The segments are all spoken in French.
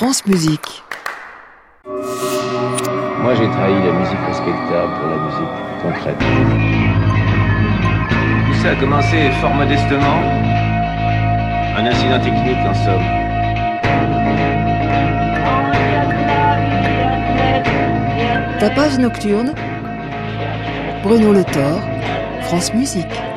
France Musique. Moi, j'ai trahi la musique respectable pour la musique concrète. Tout ça a commencé fort modestement. Un incident technique, en somme. Tapage nocturne. Bruno Le Thor, France Musique.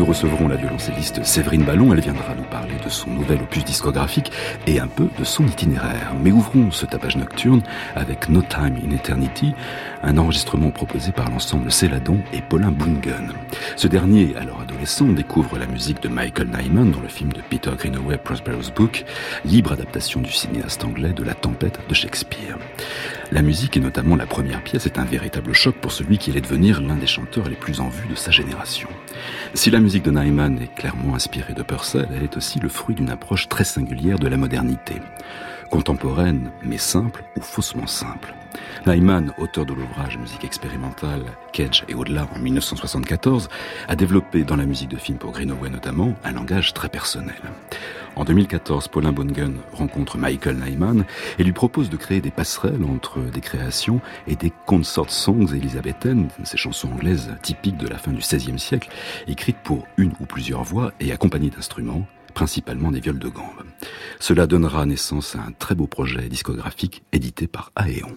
Nous recevrons la violoncelliste Séverine Ballon. Elle viendra nous parler de son nouvel opus discographique et un peu de son itinéraire. Mais ouvrons ce tapage nocturne avec No Time in Eternity, un enregistrement proposé par l'ensemble Céladon et Paulin Bungen. Ce dernier, alors adolescent, découvre la musique de Michael Nyman dans le film de Peter Greenaway Prosperous Book, libre adaptation du cinéaste anglais de La Tempête de Shakespeare. La musique, et notamment la première pièce, est un véritable choc pour celui qui allait devenir l'un des chanteurs les plus en vue de sa génération. Si la musique de Nyman est clairement inspirée de Purcell, elle est aussi le fruit d'une approche très singulière de la modernité. Contemporaine, mais simple ou faussement simple. Nyman, auteur de l'ouvrage Musique expérimentale, Cage et au-delà en 1974, a développé dans la musique de film pour Greenaway notamment un langage très personnel. En 2014, Paulin Bungen rencontre Michael Nyman et lui propose de créer des passerelles entre des créations et des consort songs élisabéthaines, ces chansons anglaises typiques de la fin du XVIe siècle, écrites pour une ou plusieurs voix et accompagnées d'instruments, principalement des viols de gambe. Cela donnera naissance à un très beau projet discographique édité par Aeon.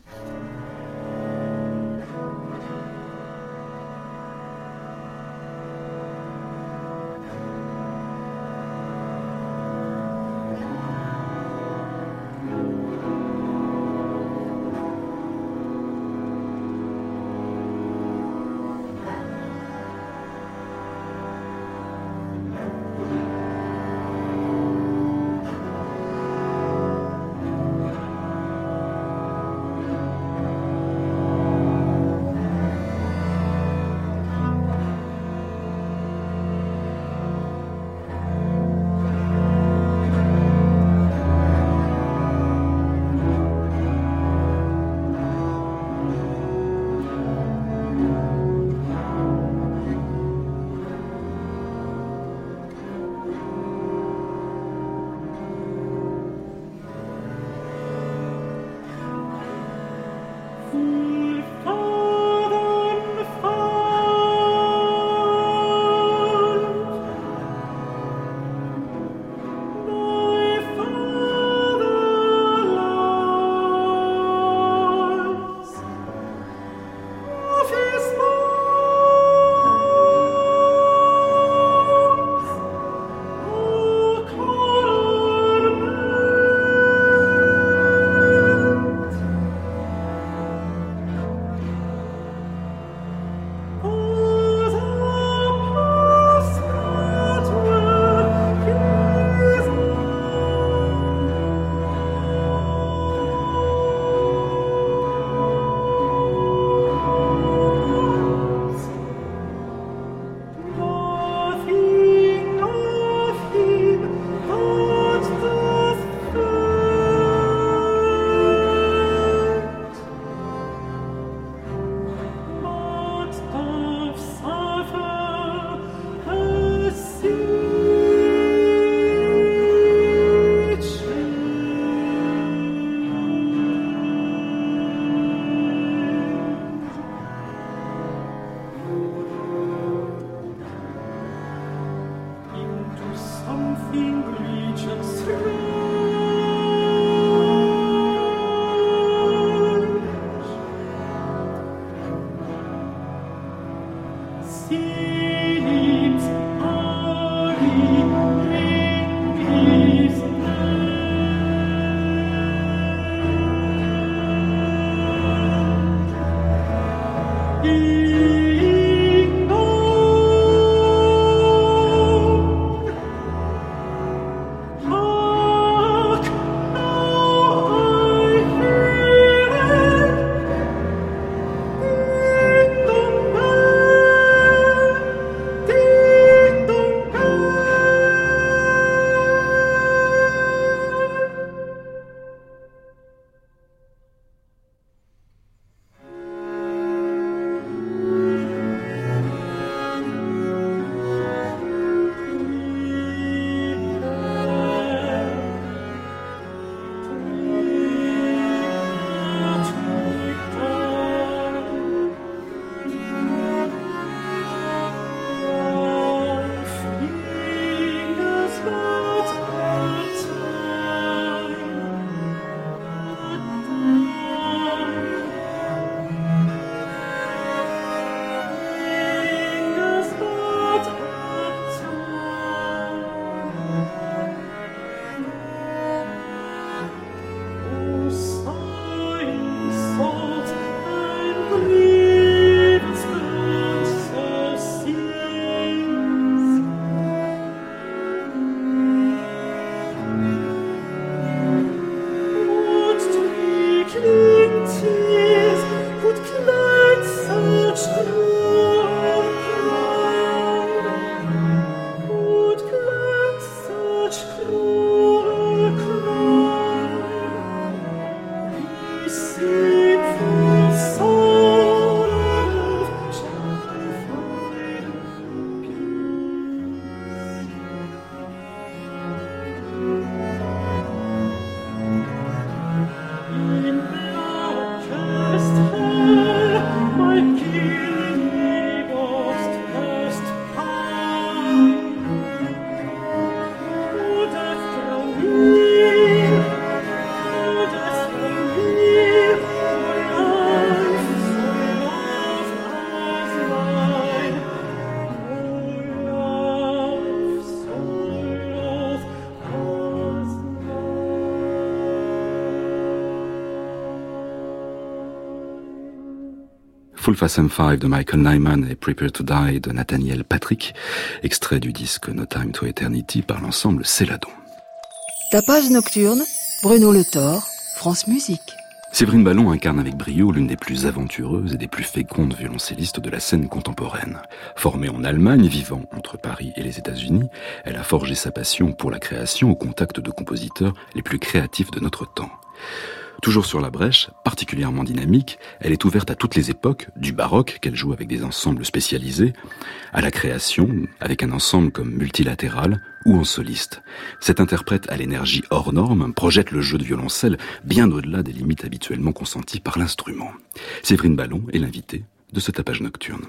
Full Fast M5 de Michael Nyman et Prepare to Die de Nathaniel Patrick, extrait du disque No Time to Eternity par l'ensemble Céladon. Tapage nocturne, Bruno Le Thor, France Musique. Séverine Ballon incarne avec brio l'une des plus aventureuses et des plus fécondes violoncellistes de la scène contemporaine. Formée en Allemagne, vivant entre Paris et les États-Unis, elle a forgé sa passion pour la création au contact de compositeurs les plus créatifs de notre temps. Toujours sur la brèche, particulièrement dynamique, elle est ouverte à toutes les époques, du baroque qu'elle joue avec des ensembles spécialisés, à la création, avec un ensemble comme multilatéral ou en soliste. Cette interprète à l'énergie hors norme projette le jeu de violoncelle bien au-delà des limites habituellement consenties par l'instrument. Séverine Ballon est l'invitée de ce tapage nocturne.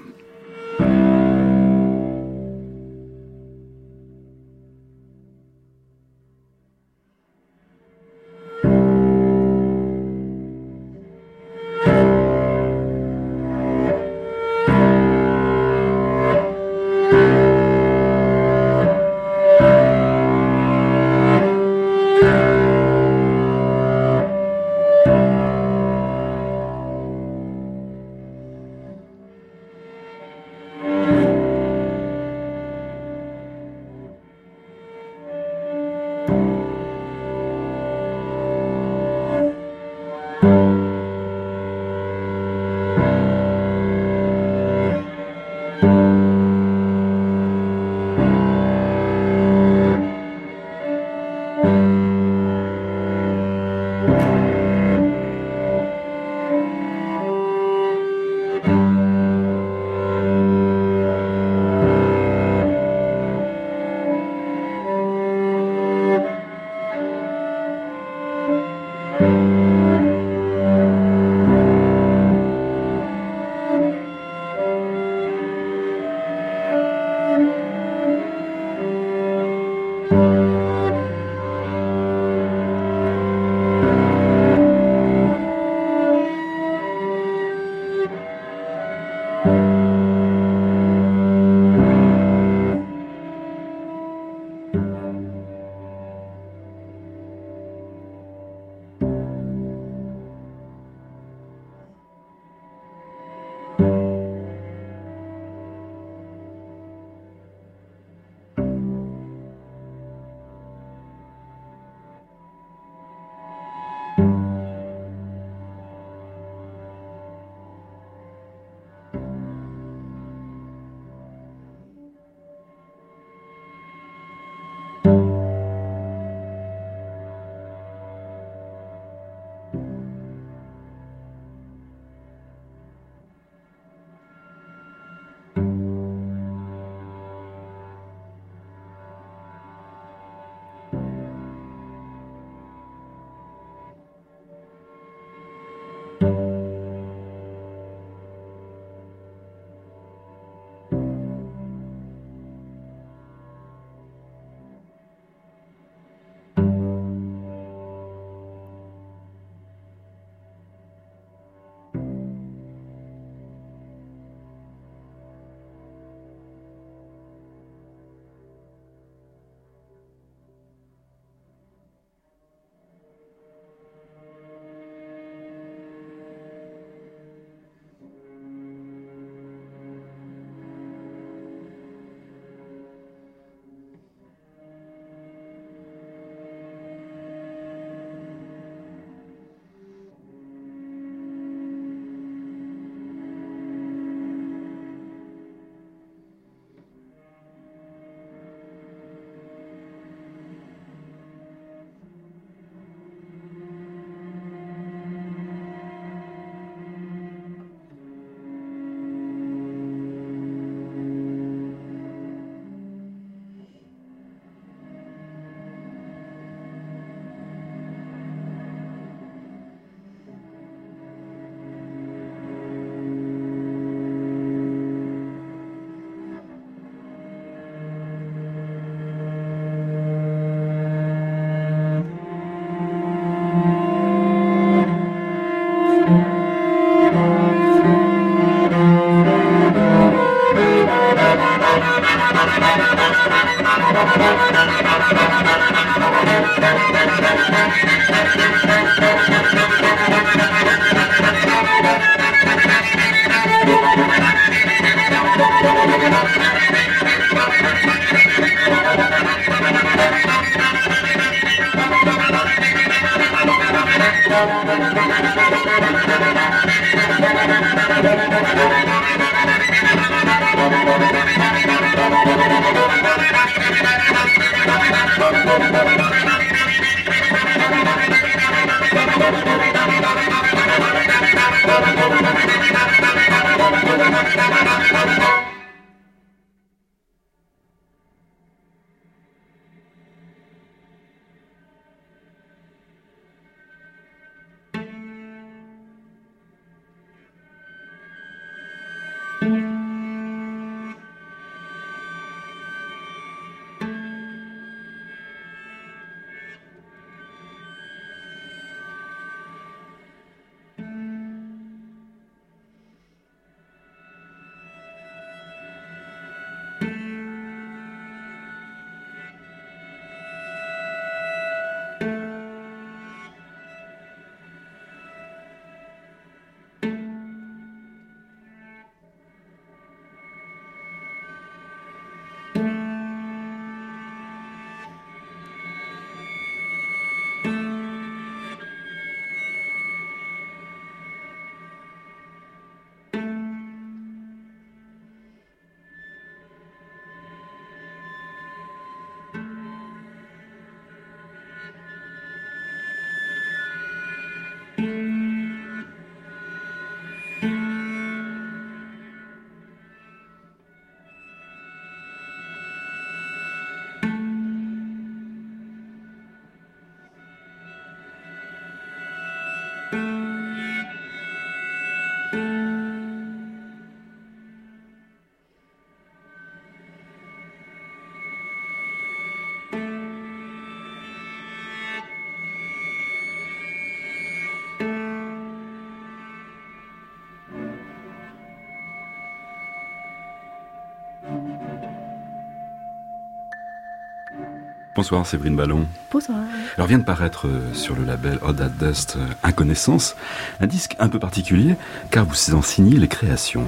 Bonsoir Séverine Ballon. Bonsoir. Alors vient de paraître euh, sur le label Odd at Dust euh, Inconnaissance, un disque un peu particulier car vous en signez les créations.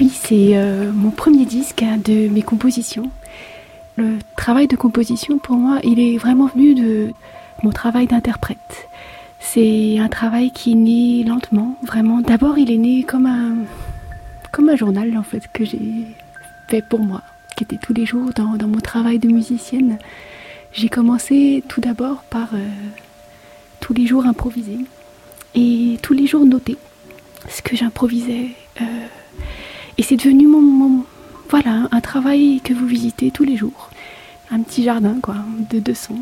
Oui, c'est euh, mon premier disque hein, de mes compositions. Le travail de composition pour moi, il est vraiment venu de mon travail d'interprète. C'est un travail qui est né lentement, vraiment. D'abord, il est né comme un, comme un journal en fait que j'ai fait pour moi, qui était tous les jours dans, dans mon travail de musicienne. J'ai commencé tout d'abord par euh, tous les jours improviser et tous les jours noter ce que j'improvisais. Euh, et c'est devenu mon, voilà un travail que vous visitez tous les jours, un petit jardin quoi de, de sons.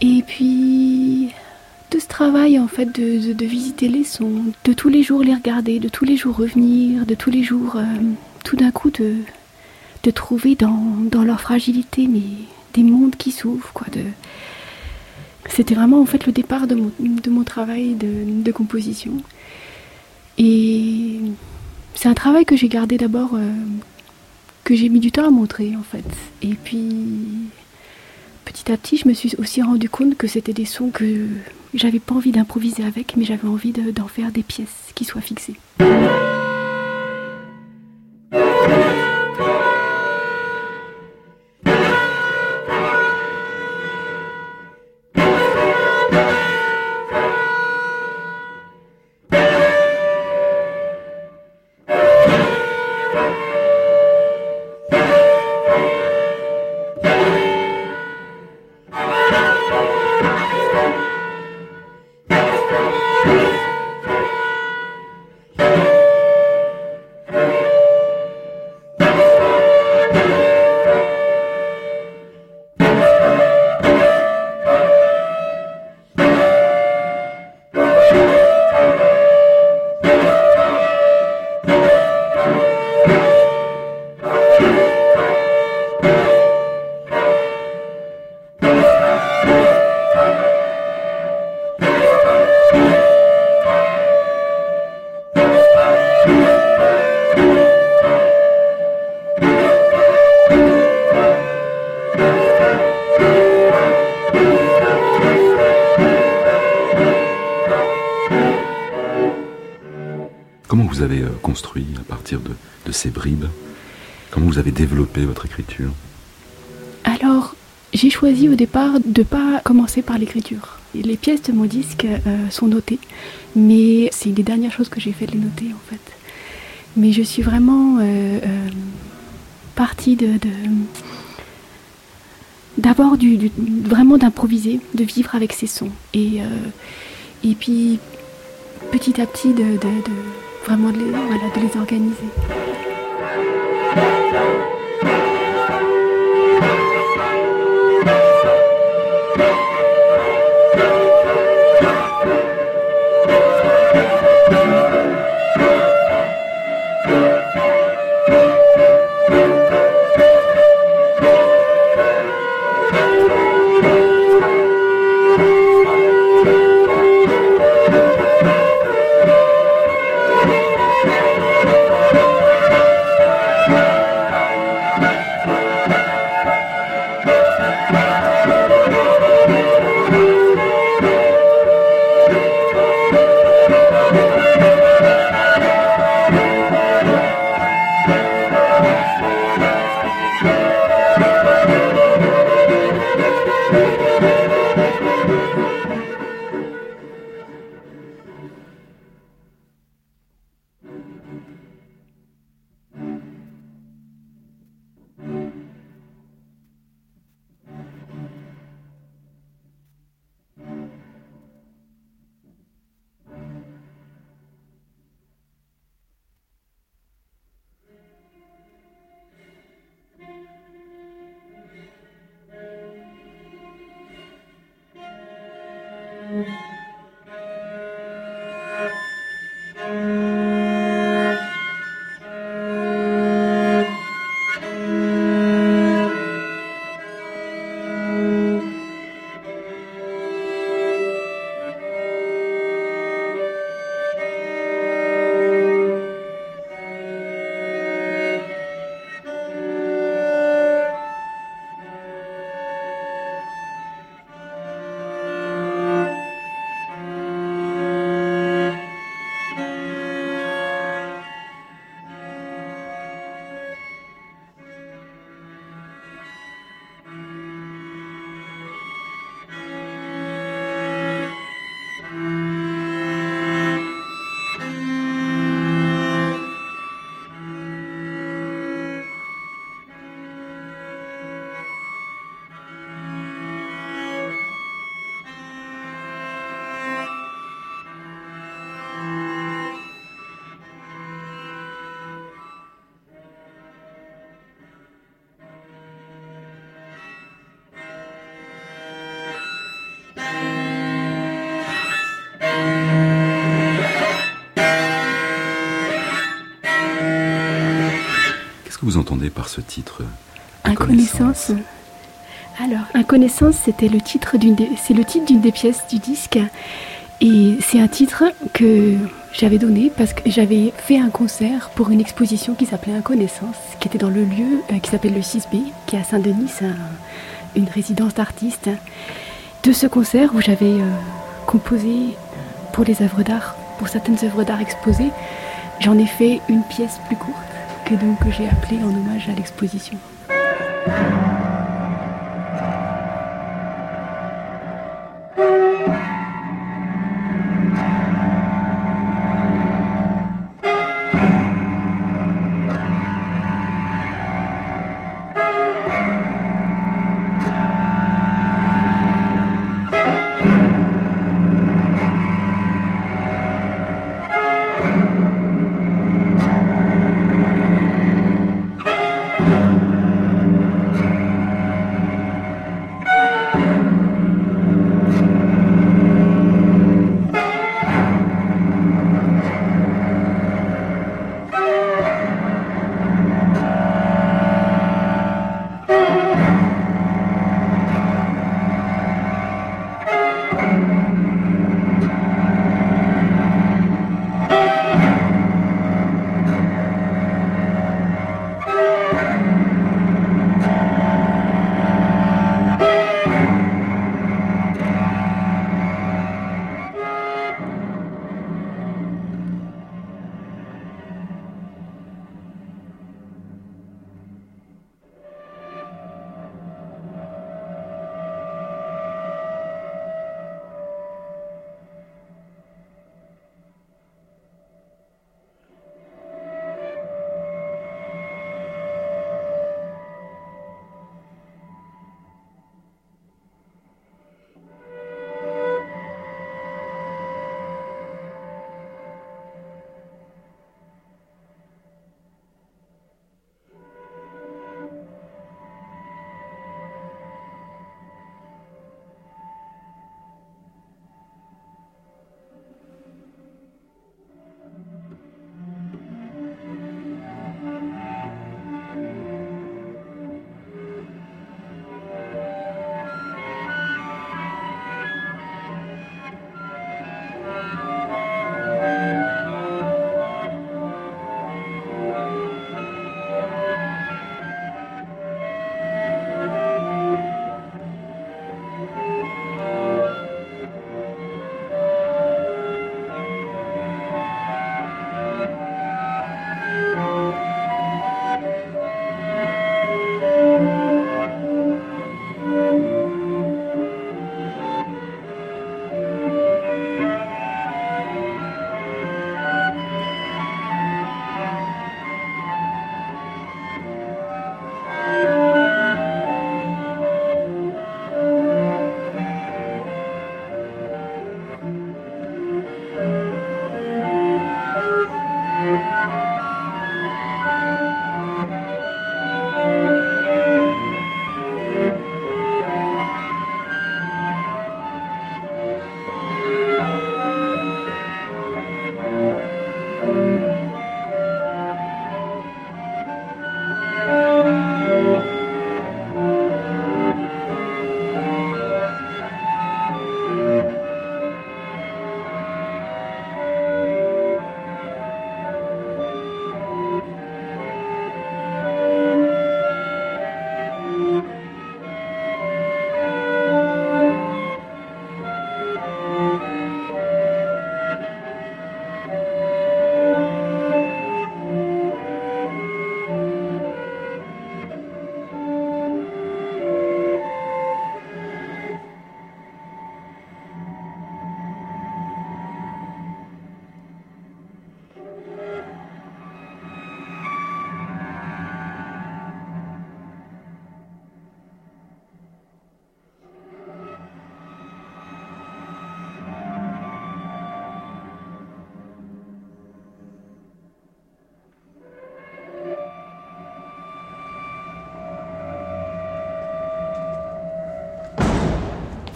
Et puis de ce travail en fait de, visiter les sons, de tous les jours les regarder, de tous les jours revenir, de tous les jours euh, tout d'un coup de, de trouver dans, dans leur fragilité mais des mondes qui s'ouvrent, quoi. C'était vraiment en fait le départ de mon, travail de, de, composition. Et c'est un travail que j'ai gardé d'abord, euh, que j'ai mis du temps à montrer en fait. Et puis petit à petit, je me suis aussi rendu compte que c'était des sons que j'avais pas envie d'improviser avec, mais j'avais envie d'en faire des pièces qui soient fixées. Ces bribes? Comment vous avez développé votre écriture? Alors, j'ai choisi au départ de ne pas commencer par l'écriture. Les pièces de mon disque sont notées, mais c'est les dernières choses que j'ai fait de les noter en fait. Mais je suis vraiment partie de, d'avoir du, vraiment d'improviser, de vivre avec ces sons. Et, et puis petit à petit de, vraiment de les, de les organiser. Thank you. Amen. Vous entendez par ce titre Inconnaissance. Alors, Inconnaissance, c'était le titre d'une c'est le titre d'une des pièces du disque. Et c'est un titre que j'avais donné parce que j'avais fait un concert pour une exposition qui s'appelait Inconnaissance, qui était dans le lieu euh, qui s'appelle le 6B, qui est à Saint-Denis, une résidence d'artistes. De ce concert où j'avais euh, composé pour les œuvres d'art, pour certaines œuvres d'art exposées, j'en ai fait une pièce plus courte que donc j'ai appelé en hommage à l'exposition.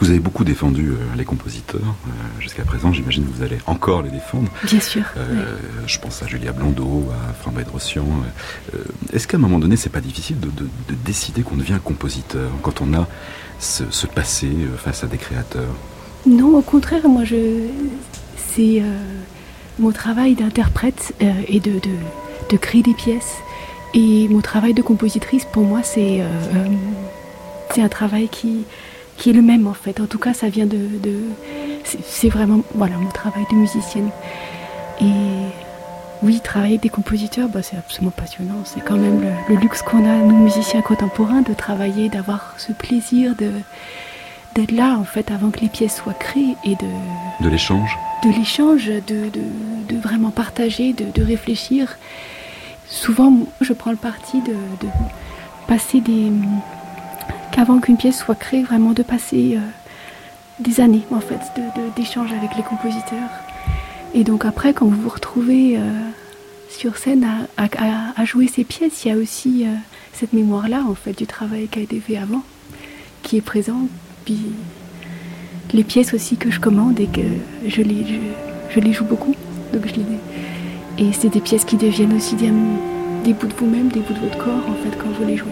Vous avez beaucoup défendu euh, les compositeurs euh, jusqu'à présent. J'imagine que vous allez encore les défendre. Bien sûr. Euh, Je pense à Julia Blondeau, à Franck Bedrossian. Euh, Est-ce qu'à un moment donné, c'est pas difficile de, de- de décider qu'on devient compositeur quand on a ce, ce passé face à des créateurs? Non, au contraire, moi, je, c'est mon travail d'interprète euh, et de, de, de créer des pièces. Et mon travail de compositrice, pour moi, c'est euh, c'est un travail qui, qui est le même, en fait. En tout cas, ça vient de... de c'est- vraiment voilà, mon travail de musicienne. Et oui, travailler avec des compositeurs, bah, c'est absolument passionnant. C'est quand même le, le luxe qu'on a, nous, musiciens contemporains, de travailler, d'avoir ce plaisir de d'être là, en fait, avant que les pièces soient créées et de, De l'échange de l'échange, de, de, de vraiment partager, de, de réfléchir. Souvent, je prends le parti de, de passer des. Qu'avant qu'une pièce soit créée, vraiment de passer euh, des années, en fait, de- de- avec les compositeurs. Et donc, après, quand vous vous retrouvez euh, sur scène à, jouer ces pièces, il y a aussi euh, cette mémoire-là, en fait, du travail qui a été fait avant, qui est présent. Puis les pièces aussi que je commande et que je les, je les joue beaucoup. Donc je les, et c'est des pièces qui deviennent aussi des, des bouts de vous-même, des bouts de votre corps en fait quand vous les jouez.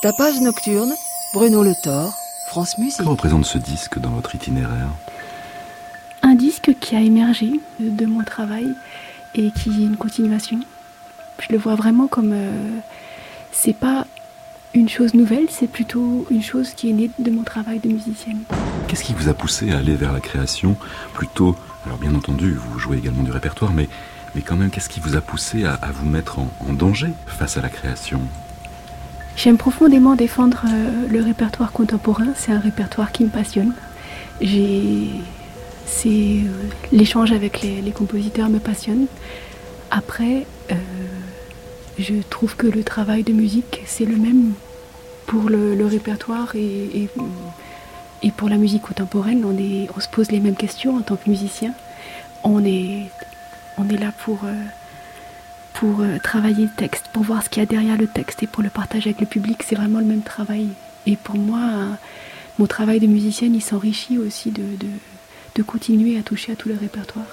Tapage nocturne, Bruno Le Thor, France Musique. Que représente ce disque dans votre itinéraire? Un disque qui a émergé de, mon travail et qui est une continuation. Je le vois vraiment comme euh, c'est pas une chose nouvelle, c'est plutôt une chose qui est née de mon travail de musicienne. Qu'est-ce qui vous a poussé à aller vers la création? Plutôt Alors bien entendu, vous jouez également du répertoire, mais, mais quand même, qu'est-ce qui vous a poussé à, à vous mettre en, en danger face à la création? J'aime profondément défendre euh, le répertoire contemporain. C'est un répertoire qui me passionne. C'est euh, l'échange avec les, compositeurs me passionne. Après, euh, je trouve que le travail de musique c'est le même pour le, répertoire et, et, pour la musique contemporaine. On, se pose les mêmes questions en tant que musicien. On est, on est là pour pour euh, travailler le texte, pour voir ce qu'il y a derrière le texte et pour le partager avec le public, c'est vraiment le même travail. Et pour moi, euh, mon travail de musicienne, il s'enrichit aussi de, continuer à toucher à tout le répertoire.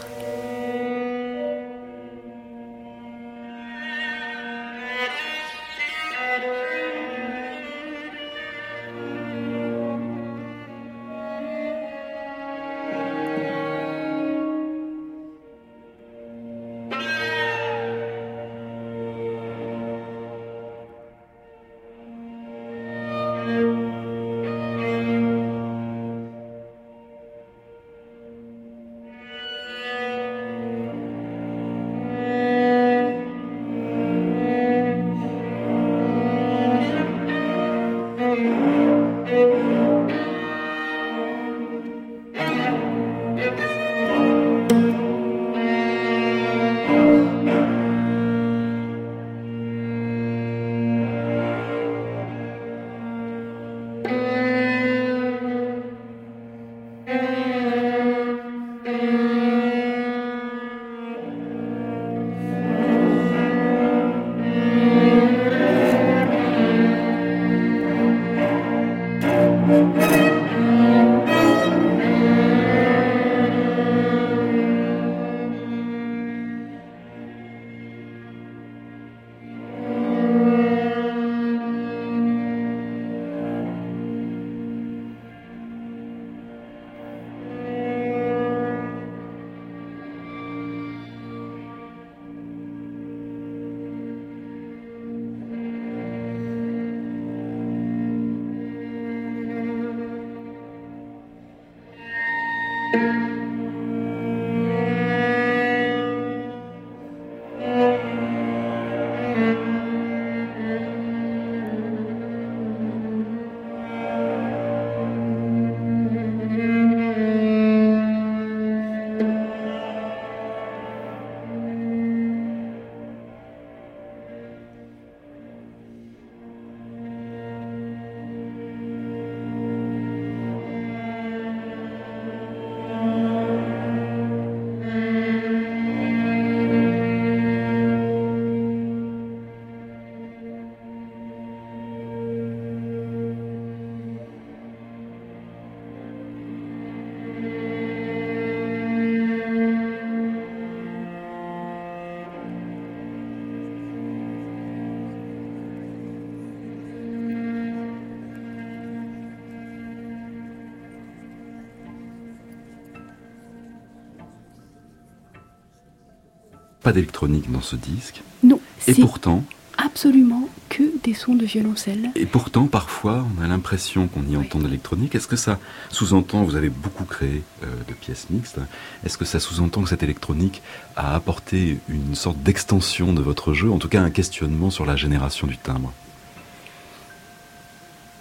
Pas d'électronique dans ce disque. Non. Et pourtant Absolument que des sons de violoncelle. Et pourtant, parfois, on a l'impression qu'on y entend de l'électronique. Est-ce que ça sous-entend, vous avez beaucoup créé euh, de pièces mixtes, est-ce que ça sous-entend que cette électronique a apporté une sorte d'extension de votre jeu, en tout cas un questionnement sur la génération du timbre?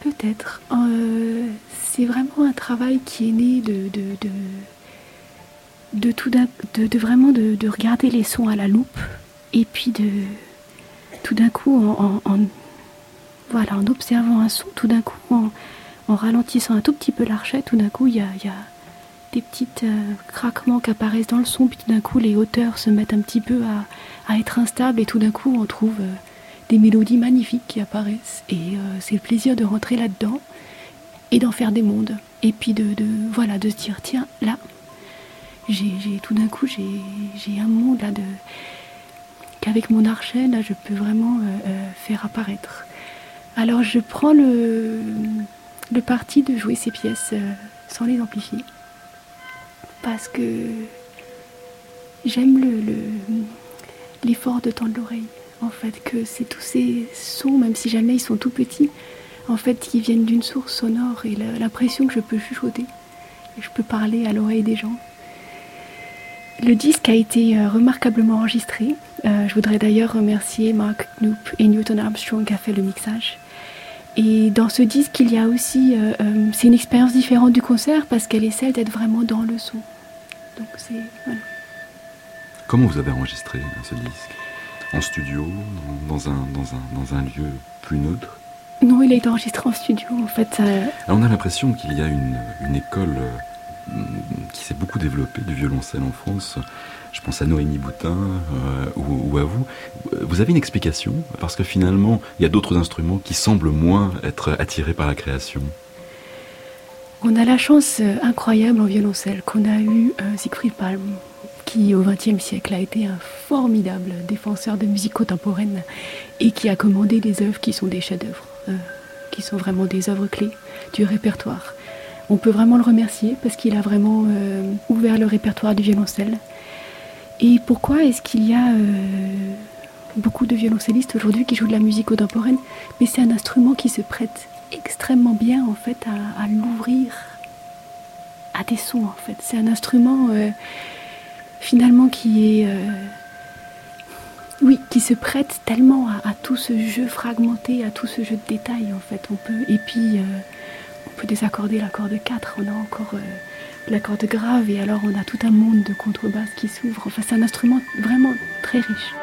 Peut-être. Euh, c'est vraiment un travail qui est né de, de de tout de, vraiment de, regarder les sons à la loupe et puis de tout d'un coup en, voilà en observant un son tout d'un coup en, ralentissant un tout petit peu l'archet tout d'un coup il y a, des petits euh, craquements qui apparaissent dans le son puis tout d'un coup les hauteurs se mettent un petit peu à, être instables et tout d'un coup on trouve euh, des mélodies magnifiques qui apparaissent et euh, c'est le plaisir de rentrer là-dedans et d'en faire des mondes et puis de, de voilà de se dire tiens là j'ai tout d'un coup j'ai un monde là de qu'avec mon archet là je peux vraiment euh, euh, faire apparaître. Alors je prends le, le parti de jouer ces pièces euh, sans les amplifier. Parce que j'aime l'effort le, de tendre l'oreille. En fait que c'est tous ces sons même si jamais ils sont tout petits en fait qui viennent d'une source sonore et l'impression que je peux chuchoter. Je peux parler à l'oreille des gens le disque a été euh, remarquablement enregistré. Euh, je voudrais d'ailleurs remercier Mark Knoop et Newton Armstrong qui a fait le mixage. Et dans ce disque, il y a aussi, euh, c'est une expérience différente du concert parce qu'elle essaie d'être vraiment dans le son. Donc c'est voilà. Comment vous avez enregistré ce disque? En studio, dans un, dans un, dans un lieu plus neutre? Non, il a été enregistré en studio en fait. on a l'impression qu'il y a une, une école qui s'est beaucoup développé du violoncelle en France. Je pense à Noémie Boutin euh, ou, à vous. Vous avez une explication? Parce que finalement, il y a d'autres instruments qui semblent moins être attirés par la création. On a la chance euh, incroyable en violoncelle qu'on a eu euh, Siegfried Palm, qui au XXe siècle a été un formidable défenseur de musique contemporaine et qui a commandé des œuvres qui sont des chefs-d'œuvre, qui sont vraiment des œuvres clés du répertoire on peut vraiment le remercier parce qu'il a vraiment euh, ouvert le répertoire du violoncelle. Et pourquoi est-ce qu'il y a euh, beaucoup de violoncellistes aujourd'hui qui jouent de la musique contemporaine? Mais c'est un instrument qui se prête extrêmement bien en fait à, l'ouvrir à des sons en fait. C'est un instrument euh, finalement qui est oui, qui se prête tellement à, tout ce jeu fragmenté, à tout ce jeu de détails en fait. On peut et puis désaccorder l'accord de 4, on a encore euh, l'accord de grave et alors on a tout un monde de contrebasse qui s'ouvre. Enfin, c'est un instrument vraiment très riche.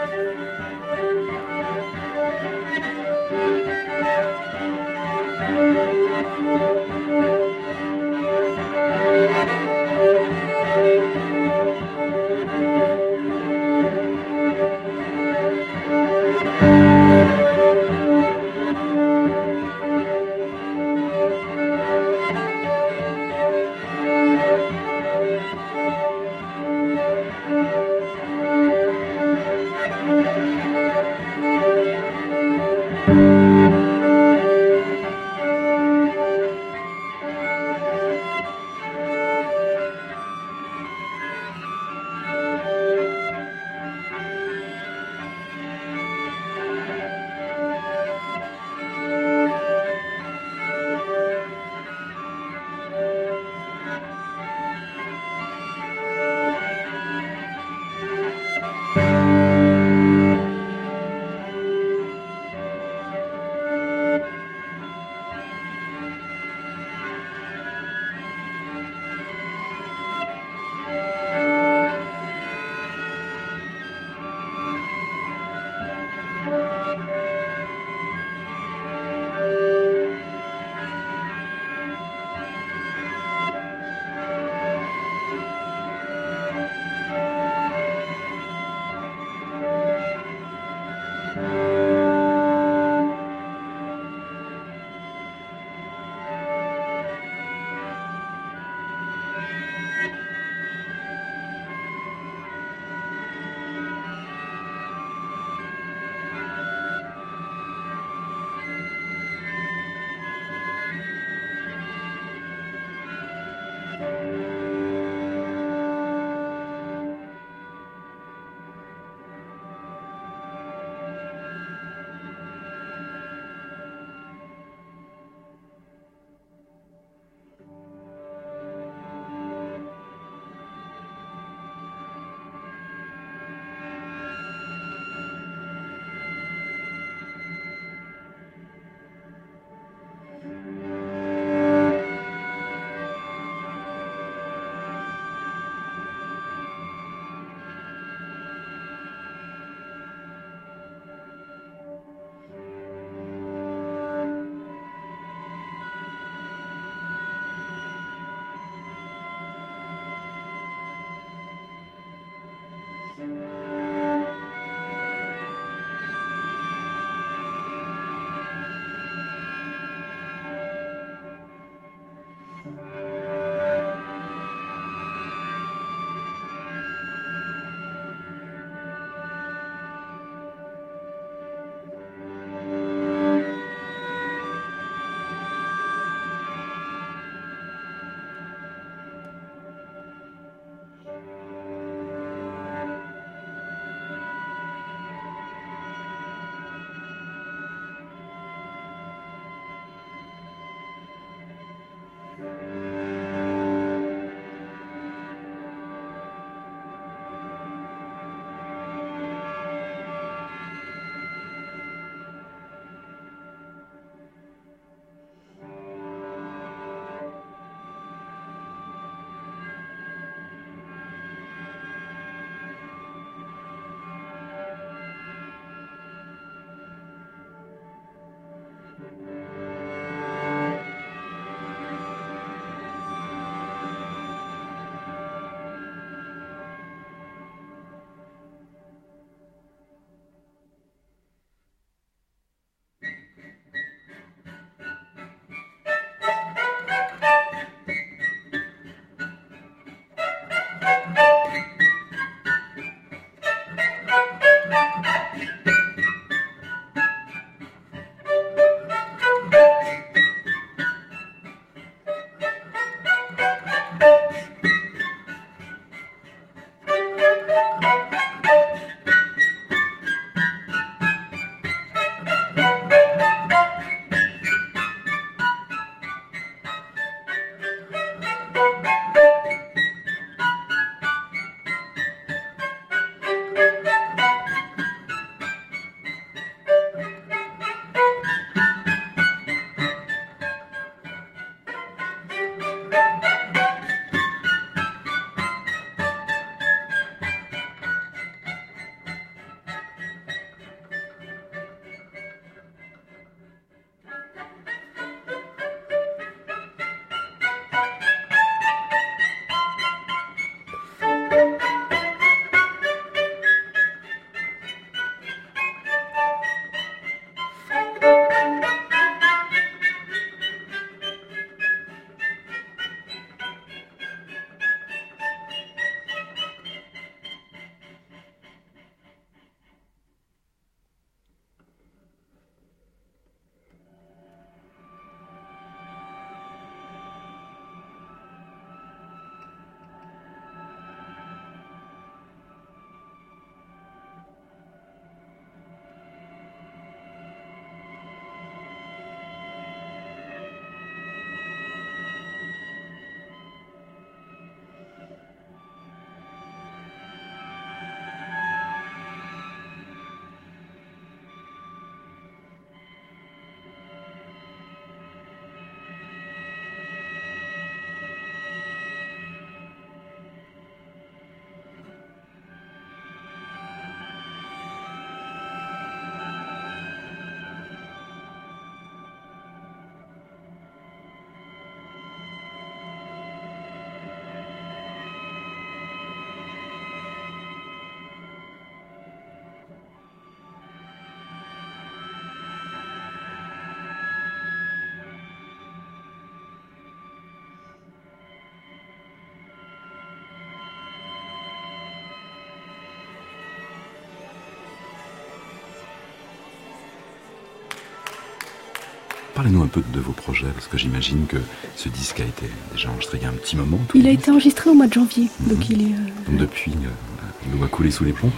Parlez-nous un peu de vos projets, parce que j'imagine que ce disque a été déjà enregistré il y a un petit moment. Il a été enregistré au mois de janvier. Mhm. Donc il est. euh, Donc depuis, euh, l'eau a coulé sous les ponts.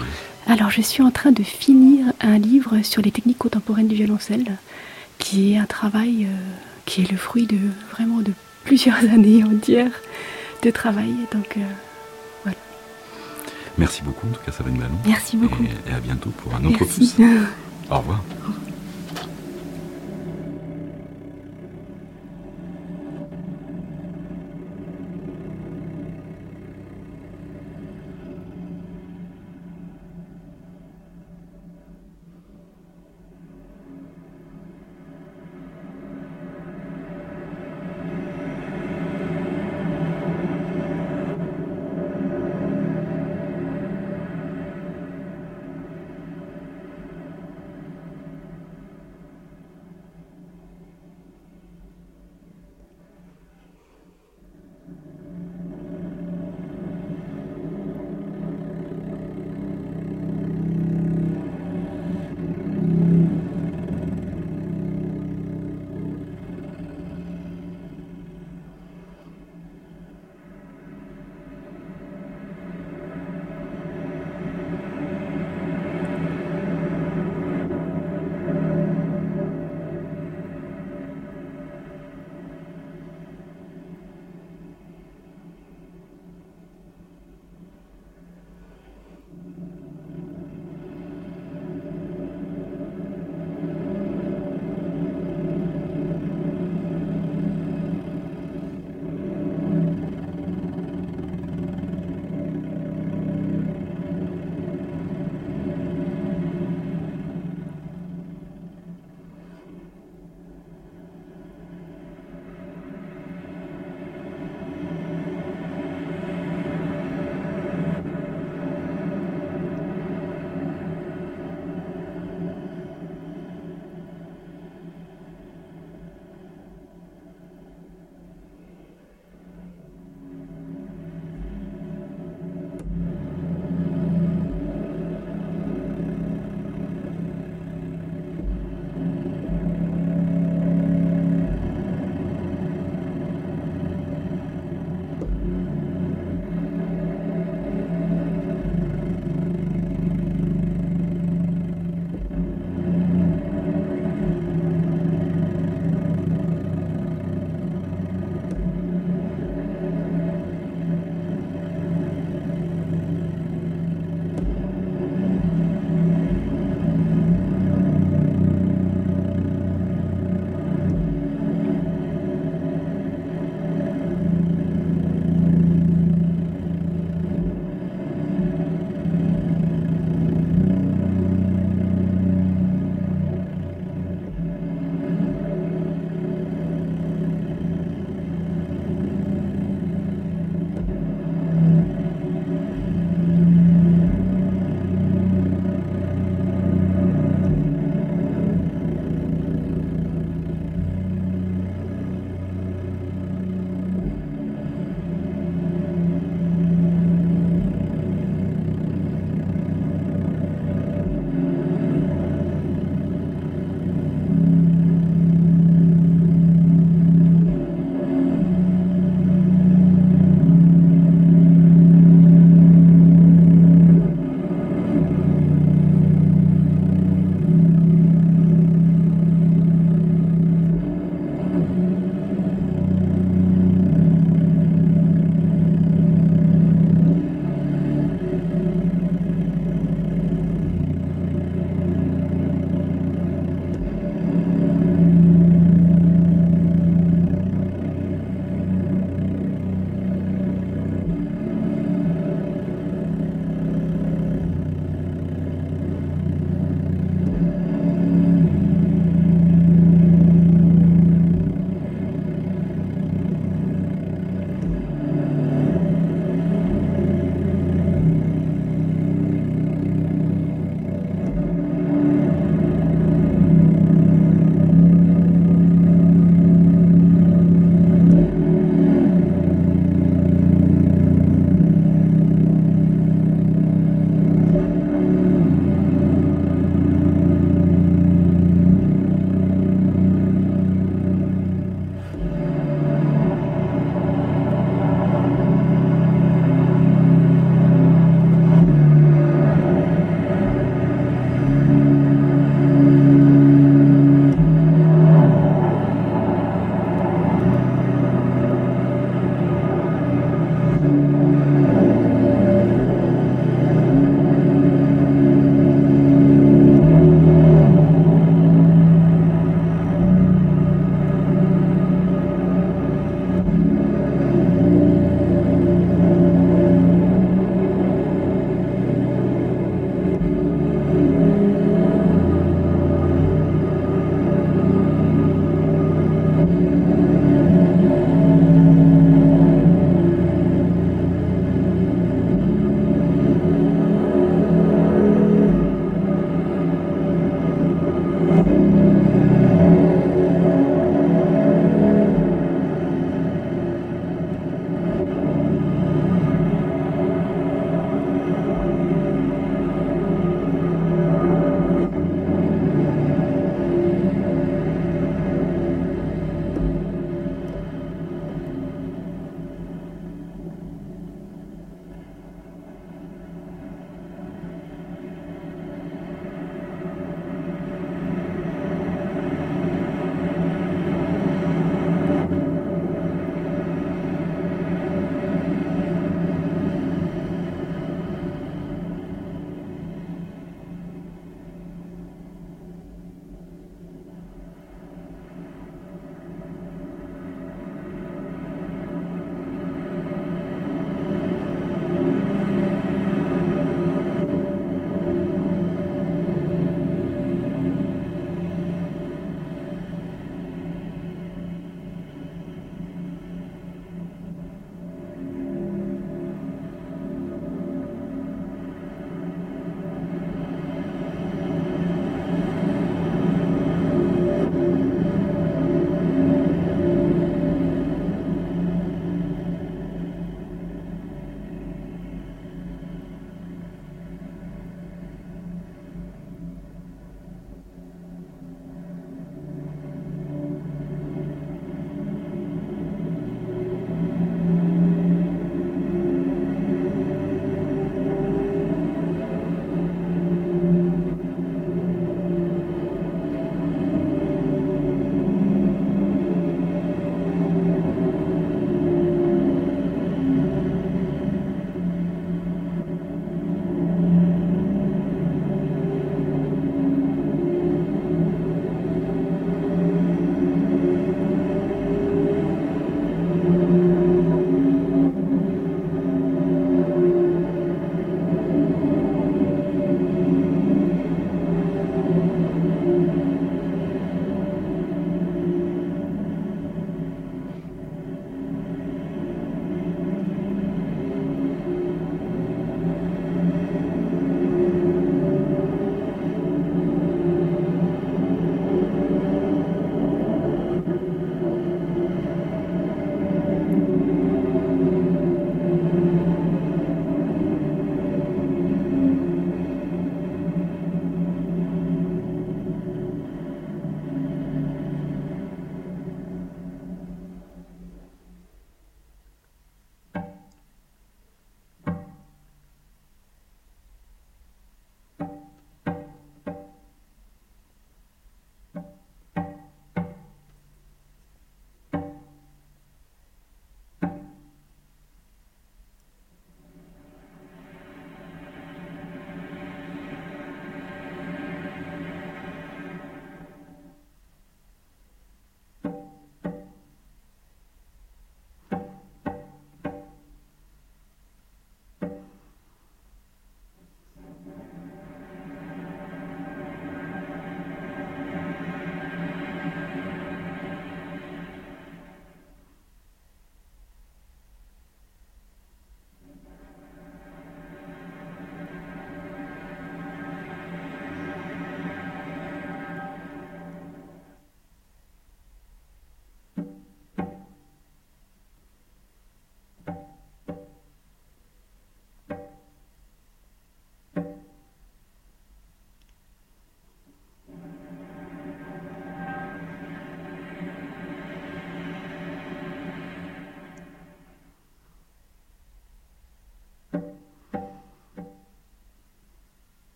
Alors je suis en train de finir un livre sur les techniques contemporaines du violoncelle, qui est un travail euh, qui est le fruit de vraiment de plusieurs années entières de travail. Donc euh, Merci beaucoup, en tout cas, Sabrine Ballon. merci beaucoup. Et, et à bientôt pour un autre Merci. opus. Au revoir.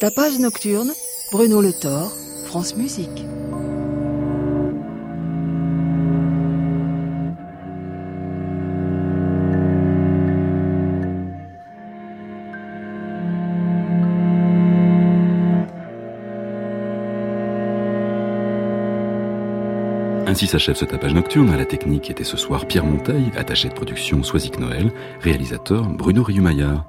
Tapage nocturne, Bruno Le Thor, France Musique. Ainsi s'achève ce tapage nocturne. À la technique était ce soir Pierre Monteil, attaché de production Soisic Noël, réalisateur Bruno Riumaillard.